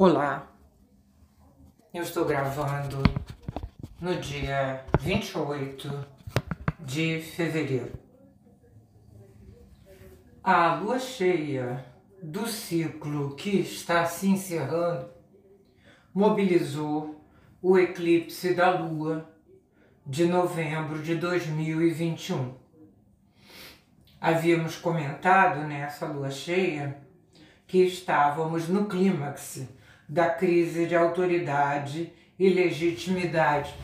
Olá, eu estou gravando no dia 28 de fevereiro. A lua cheia do ciclo que está se encerrando mobilizou o eclipse da lua de novembro de 2021. Havíamos comentado nessa lua cheia que estávamos no clímax da crise de autoridade e legitimidade,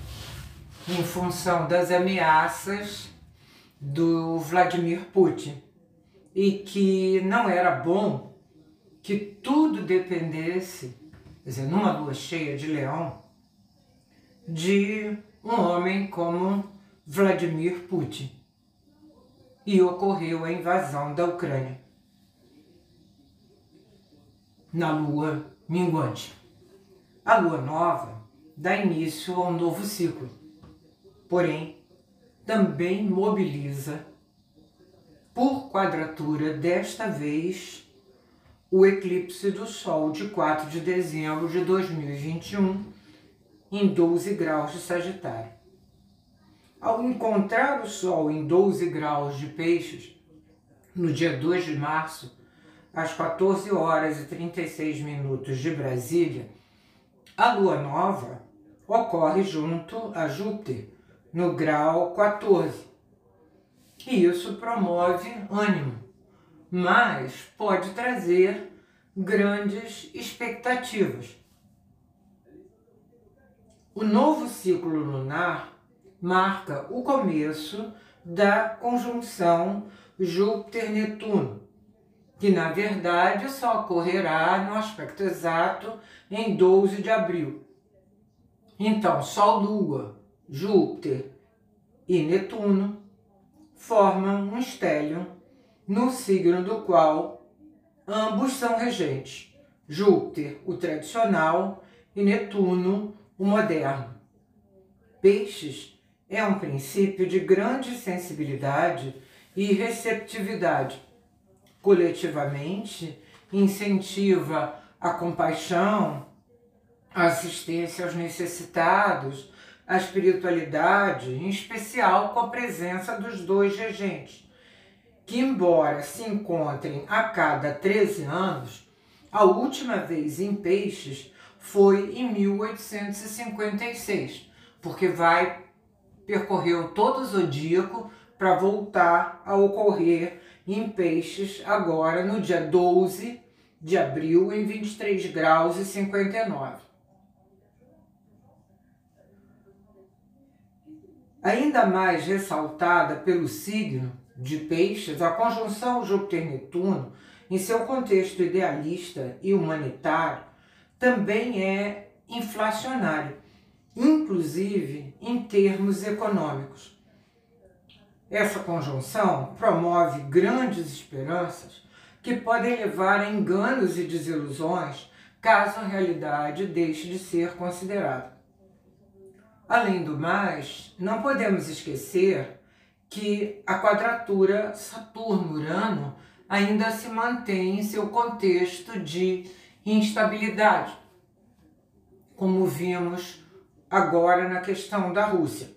em função das ameaças do Vladimir Putin, e que não era bom que tudo dependesse, quer dizer, numa lua cheia de leão, de um homem como Vladimir Putin. E ocorreu a invasão da Ucrânia na lua minguante. A lua nova dá início a um novo ciclo, porém, também mobiliza, por quadratura, desta vez, o eclipse do Sol de 4 de dezembro de 2021, em 12 graus de Sagitário. Ao encontrar o Sol em 12 graus de Peixes, no dia 2 de março, às 14 horas e 36 minutos de Brasília, a lua nova ocorre junto a Júpiter, no grau 14. E isso promove ânimo, mas pode trazer grandes expectativas. O novo ciclo lunar marca o começo da conjunção Júpiter-Netuno, que na verdade só ocorrerá no aspecto exato em 12 de abril. Então, Sol, Lua, Júpiter e Netuno formam um estélio no signo do qual ambos são regentes. Júpiter, o tradicional, e Netuno, o moderno. Peixes é um princípio de grande sensibilidade e receptividade coletivamente, incentiva a compaixão, a assistência aos necessitados, a espiritualidade, em especial com a presença dos dois regentes, que, embora se encontrem a cada 13 anos, a última vez em Peixes foi em 1856, porque vai percorrer todo o zodíaco para voltar a ocorrer em Peixes agora no dia 12 de abril em 23 graus e 59. Ainda mais ressaltada pelo signo de Peixes, a conjunção Júpiter-Netuno, em seu contexto idealista e humanitário, também é inflacionário, inclusive em termos econômicos. Essa conjunção promove grandes esperanças que podem levar a enganos e desilusões caso a realidade deixe de ser considerada. Além do mais, não podemos esquecer que a quadratura Saturno-Urano ainda se mantém em seu contexto de instabilidade, como vimos agora na questão da Rússia.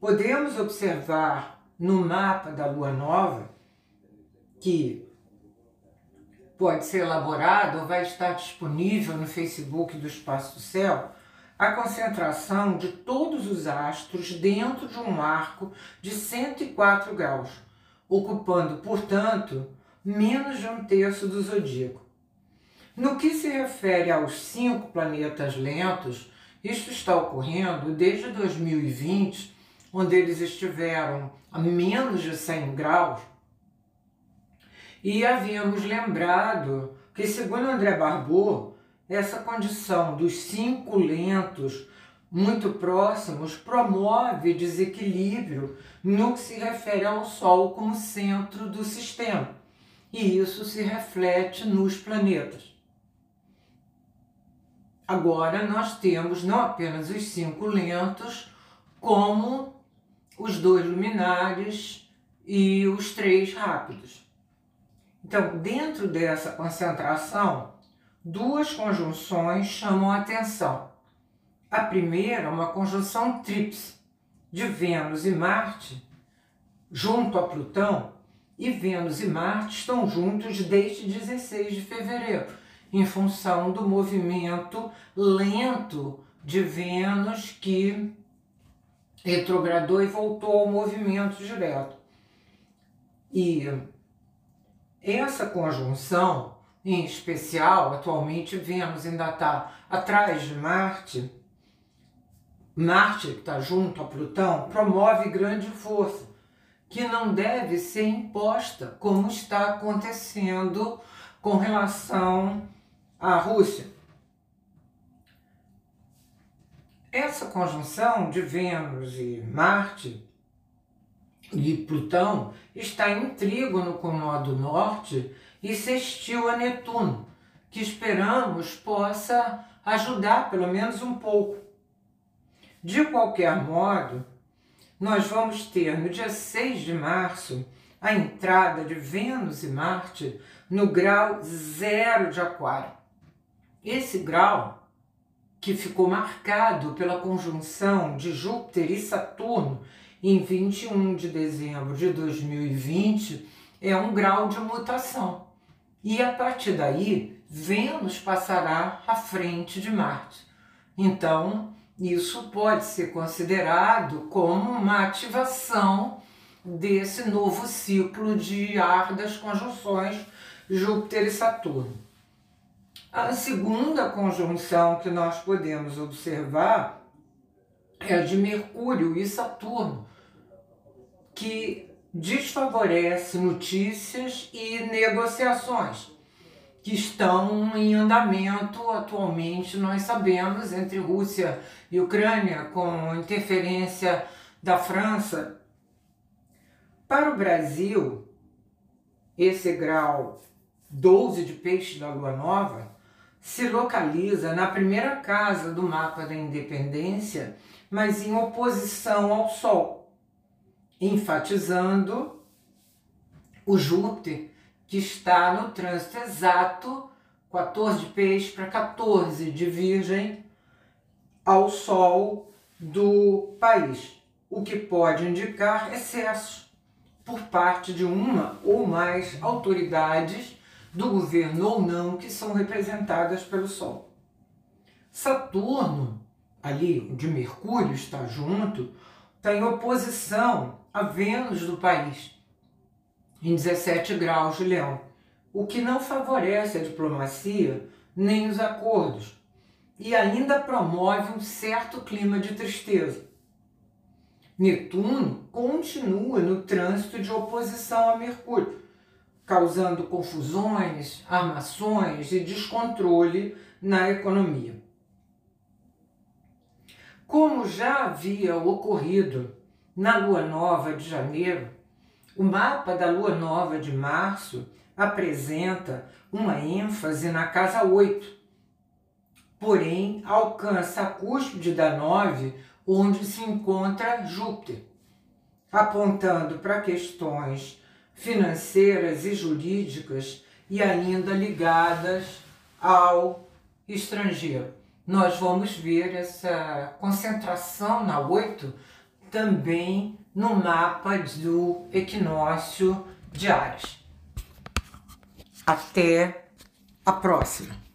Podemos observar no mapa da lua nova, que pode ser elaborado ou vai estar disponível no Facebook do Espaço do Céu, a concentração de todos os astros dentro de um arco de 104 graus, ocupando, portanto, menos de um terço do zodíaco. No que se refere aos cinco planetas lentos, isto está ocorrendo desde 2020 onde eles estiveram a menos de 100 graus, e havíamos lembrado que, segundo André Barbot, essa condição dos cinco lentos muito próximos promove desequilíbrio no que se refere ao Sol como centro do sistema. E isso se reflete nos planetas. Agora nós temos não apenas os cinco lentos, como os dois luminares e os três rápidos. Então, dentro dessa concentração, duas conjunções chamam a atenção. A primeira é uma conjunção tríplice de Vênus e Marte junto a Plutão, e Vênus e Marte estão juntos desde 16 de fevereiro, em função do movimento lento de Vênus que retrogradou e voltou ao movimento direto. E essa conjunção, em especial, atualmente Vênus ainda está atrás de Marte, Marte, que está junto a Plutão, promove grande força, que não deve ser imposta, como está acontecendo com relação à Rússia. Essa conjunção de Vênus e Marte e Plutão está em trígono com o nó do norte e sextil a Netuno, que esperamos possa ajudar pelo menos um pouco. De qualquer modo, nós vamos ter no dia 6 de março a entrada de Vênus e Marte no grau zero de Aquário. Esse grau que ficou marcado pela conjunção de Júpiter e Saturno em 21 de dezembro de 2020, é um grau de mutação. E a partir daí, Vênus passará à frente de Marte. Então, isso pode ser considerado como uma ativação desse novo ciclo de ar das conjunções Júpiter e Saturno. A segunda conjunção que nós podemos observar é a de Mercúrio e Saturno, que desfavorece notícias e negociações que estão em andamento atualmente, nós sabemos, entre Rússia e Ucrânia, com interferência da França. Para o Brasil, esse grau 12 de peixe da lua nova se localiza na primeira casa do mapa da independência, mas em oposição ao Sol, enfatizando o Júpiter, que está no trânsito exato 14 de peixe para 14 de virgem ao Sol do país, o que pode indicar excesso por parte de uma ou mais autoridades do governo ou não que são representadas pelo Sol. Saturno, ali de Mercúrio está junto, está em oposição a Vênus do país, em 17 graus de Leão, o que não favorece a diplomacia nem os acordos e ainda promove um certo clima de tristeza. Netuno continua no trânsito de oposição a Mercúrio, causando confusões, armações e descontrole na economia. Como já havia ocorrido na lua nova de janeiro, o mapa da lua nova de março apresenta uma ênfase na casa 8, porém alcança a cúspide da 9, onde se encontra Júpiter, apontando para questões financeiras e jurídicas e ainda ligadas ao estrangeiro. Nós vamos ver essa concentração na 8 também no mapa do equinócio de Ares. Até a próxima!